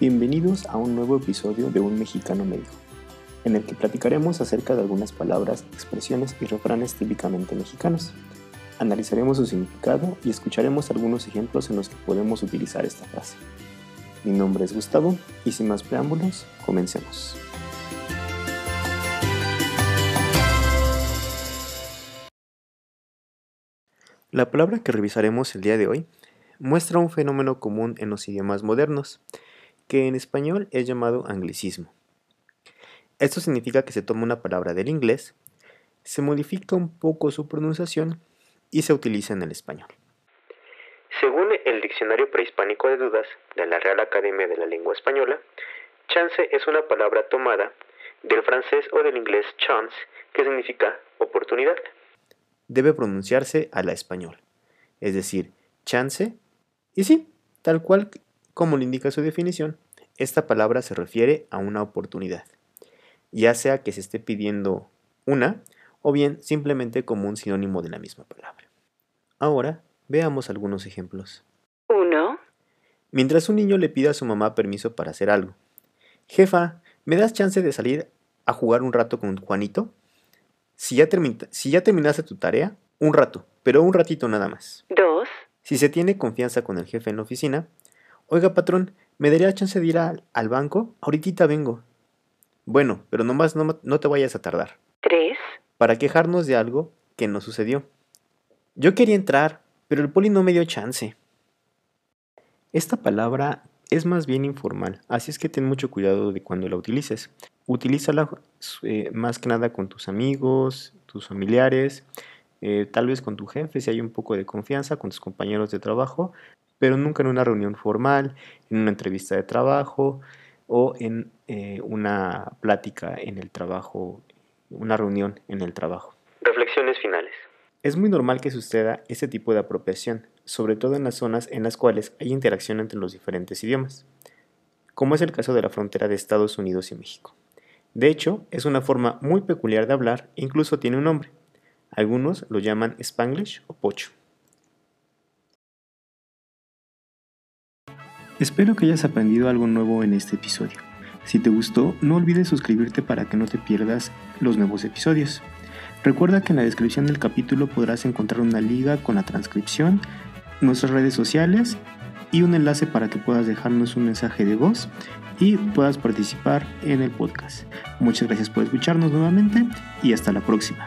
Bienvenidos a un nuevo episodio de Un Mexicano Medio, en el que platicaremos acerca de algunas palabras, expresiones y refranes típicamente mexicanos. Analizaremos su significado y escucharemos algunos ejemplos en los que podemos utilizar esta frase. Mi nombre es Gustavo y sin más preámbulos, comencemos. La palabra que revisaremos el día de hoy muestra un fenómeno común en los idiomas modernos, que en español es llamado anglicismo. Esto significa que se toma una palabra del inglés, se modifica un poco su pronunciación y se utiliza en el español. Según el Diccionario Prehispánico de Dudas de la Real Academia de la Lengua Española, chance es una palabra tomada del francés o del inglés chance, que significa oportunidad debe pronunciarse a la español, es decir, chance. Y sí, tal cual como le indica su definición, esta palabra se refiere a una oportunidad, ya sea que se esté pidiendo una o bien simplemente como un sinónimo de la misma palabra. Ahora, veamos algunos ejemplos. 1. Mientras un niño le pide a su mamá permiso para hacer algo. Jefa, ¿me das chance de salir a jugar un rato con Juanito? Si ya, si ya terminaste tu tarea, un rato, pero un ratito nada más. Dos. Si se tiene confianza con el jefe en la oficina, oiga patrón, ¿me daría chance de ir al, banco? Ahorita vengo. Bueno, pero nomás no, no te vayas a tardar. Tres. Para quejarnos de algo que no sucedió. Yo quería entrar, pero el poli no me dio chance. Esta palabra es más bien informal, así es que ten mucho cuidado de cuando la utilices. Utilízala eh, más que nada con tus amigos, tus familiares, eh, tal vez con tu jefe si hay un poco de confianza, con tus compañeros de trabajo, pero nunca en una reunión formal, en una entrevista de trabajo o en eh, una plática en el trabajo, una reunión en el trabajo. Reflexiones finales. Es muy normal que suceda este tipo de apropiación, sobre todo en las zonas en las cuales hay interacción entre los diferentes idiomas, como es el caso de la frontera de Estados Unidos y México. De hecho, es una forma muy peculiar de hablar e incluso tiene un nombre. Algunos lo llaman Spanglish o Pocho. Espero que hayas aprendido algo nuevo en este episodio. Si te gustó, no olvides suscribirte para que no te pierdas los nuevos episodios. Recuerda que en la descripción del capítulo podrás encontrar una liga con la transcripción, nuestras redes sociales y un enlace para que puedas dejarnos un mensaje de voz y puedas participar en el podcast. Muchas gracias por escucharnos nuevamente y hasta la próxima.